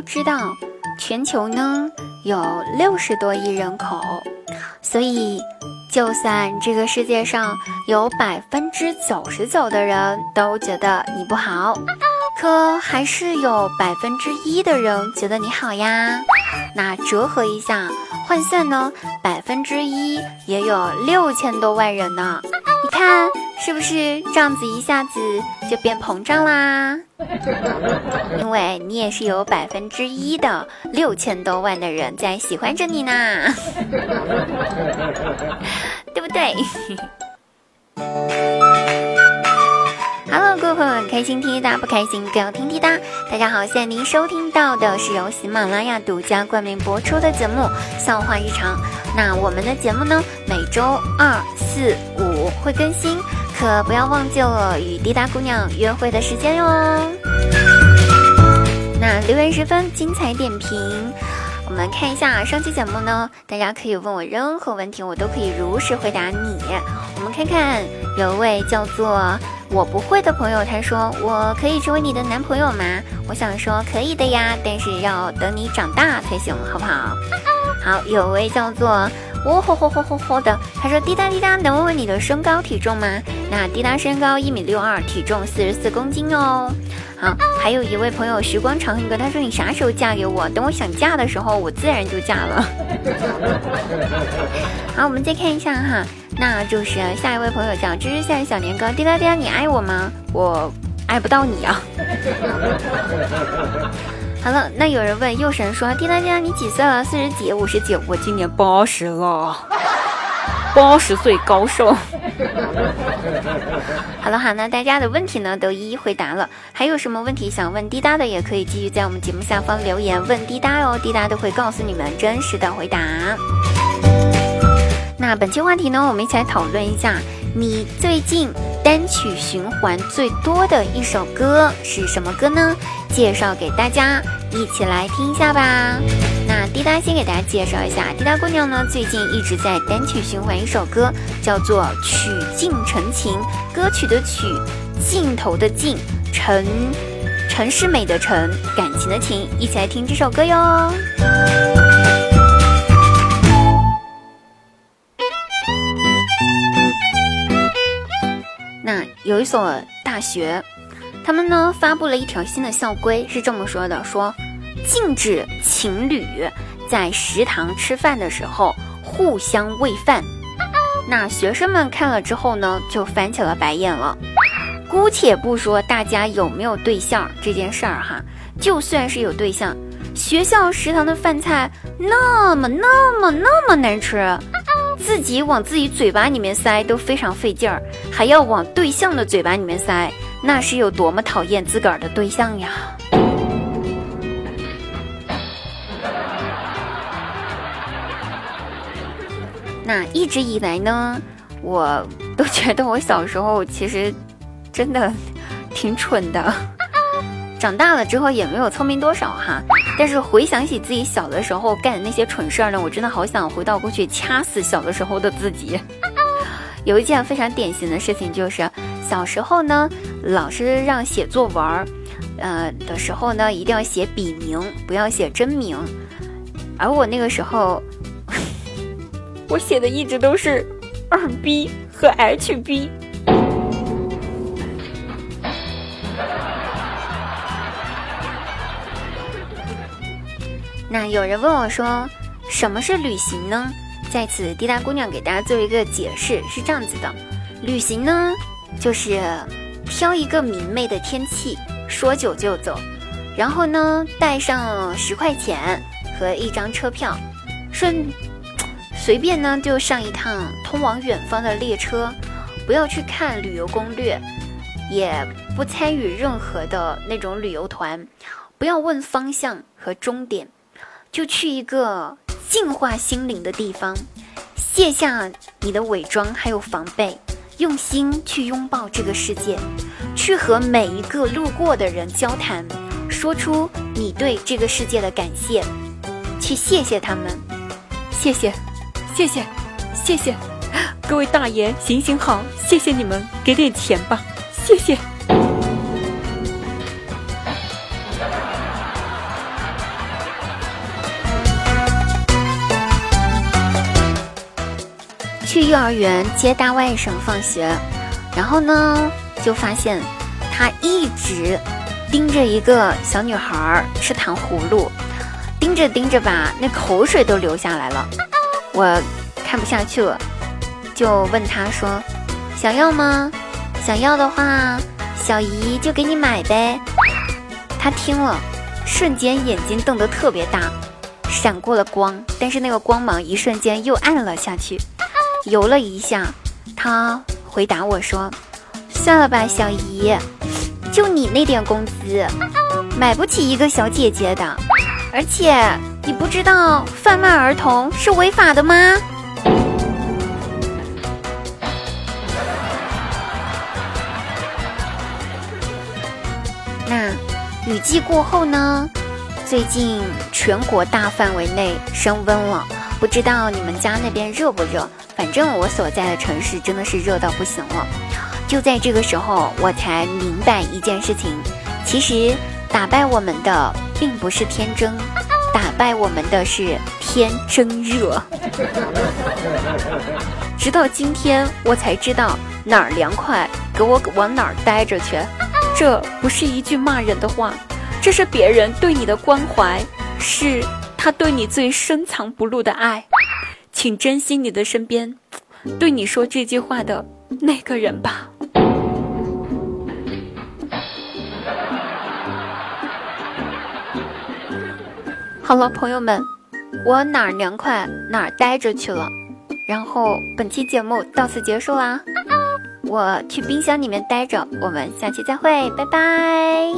都知道，全球呢有六十多亿人口，所以就算这个世界上有百分之九十九的人都觉得你不好，可还是有百分之一的人觉得你好呀。那折合一下换算呢，百分之一也有六千多万人呢。你看是不是这样子一下子就变膨胀啦？因为你也是有百分之一的六千多万的人在喜欢着你呢，对不对？Hello，各位朋友们，开心听滴答，不开心不要听滴答。大家好，现在您收听到的是由喜马拉雅独家冠名播出的节目《笑话日常》。那我们的节目呢，每周二、四、五会更新，可不要忘记了与滴答姑娘约会的时间哟。那留言十分精彩点评，我们看一下上期节目呢，大家可以问我任何问题，我都可以如实回答你。我们看看，有位叫做。我不会的朋友，他说：“我可以成为你的男朋友吗？”我想说可以的呀，但是要等你长大才行，好不好？好，有位叫做“喔吼吼吼吼吼”的，他说：“滴答滴答，能问问你的身高体重吗？”那滴答身高一米六二，体重四十四公斤哦。好，还有一位朋友时光长恨歌，他说：“你啥时候嫁给我？等我想嫁的时候，我自然就嫁了。”好，我们再看一下哈。那就是下一位朋友叫芝芝下小年糕，滴答滴答，你爱我吗？我爱不到你啊。好了，那有人问右神说，滴答滴答，你几岁了？四十几？五十九？我今年八十了，八十岁高寿。好了好，那大家的问题呢都一一回答了，还有什么问题想问滴答的，也可以继续在我们节目下方留言问滴答哦，滴答都会告诉你们真实的回答。那本期话题呢，我们一起来讨论一下，你最近单曲循环最多的一首歌是什么歌呢？介绍给大家，一起来听一下吧。那滴答先给大家介绍一下，滴答姑娘呢最近一直在单曲循环一首歌，叫做《曲尽成情》，歌曲的曲，镜头的镜，陈，陈世美的陈，感情的情，一起来听这首歌哟。有一所大学，他们呢发布了一条新的校规，是这么说的：说禁止情侣在食堂吃饭的时候互相喂饭。那学生们看了之后呢，就翻起了白眼了。姑且不说大家有没有对象这件事儿哈，就算是有对象，学校食堂的饭菜那么那么那么难吃。自己往自己嘴巴里面塞都非常费劲儿，还要往对象的嘴巴里面塞，那是有多么讨厌自个儿的对象呀！那一直以来呢，我都觉得我小时候其实真的挺蠢的。长大了之后也没有聪明多少哈，但是回想起自己小的时候干的那些蠢事儿呢，我真的好想回到过去掐死小的时候的自己。有一件非常典型的事情就是，小时候呢，老师让写作文儿，呃的时候呢，一定要写笔名，不要写真名。而我那个时候，我写的一直都是二 B 和 HB。那有人问我说，什么是旅行呢？在此，滴答姑娘给大家做一个解释，是这样子的：旅行呢，就是挑一个明媚的天气，说走就走，然后呢，带上十块钱和一张车票，顺随便呢就上一趟通往远方的列车，不要去看旅游攻略，也不参与任何的那种旅游团，不要问方向和终点。就去一个净化心灵的地方，卸下你的伪装还有防备，用心去拥抱这个世界，去和每一个路过的人交谈，说出你对这个世界的感谢，去谢谢他们，谢谢，谢谢，谢谢，各位大爷行行好，谢谢你们，给点钱吧，谢谢。去幼儿园接大外甥放学，然后呢，就发现他一直盯着一个小女孩吃糖葫芦，盯着盯着吧，那口水都流下来了。我看不下去了，就问他说：“想要吗？想要的话，小姨就给你买呗。”他听了，瞬间眼睛瞪得特别大。闪过了光，但是那个光芒一瞬间又暗了下去，游了一下。他回答我说：“算了吧，小姨，就你那点工资，买不起一个小姐姐的。而且你不知道贩卖儿童是违法的吗？”那雨季过后呢？最近全国大范围内升温了，不知道你们家那边热不热？反正我所在的城市真的是热到不行了。就在这个时候，我才明白一件事情：其实打败我们的并不是天真，打败我们的是天真热。直到今天，我才知道哪儿凉快，给我往哪儿待着去。这不是一句骂人的话。这是别人对你的关怀，是他对你最深藏不露的爱，请珍惜你的身边，对你说这句话的那个人吧。好了，朋友们，我哪儿凉快哪儿待着去了，然后本期节目到此结束啦。我去冰箱里面待着，我们下期再会，拜拜。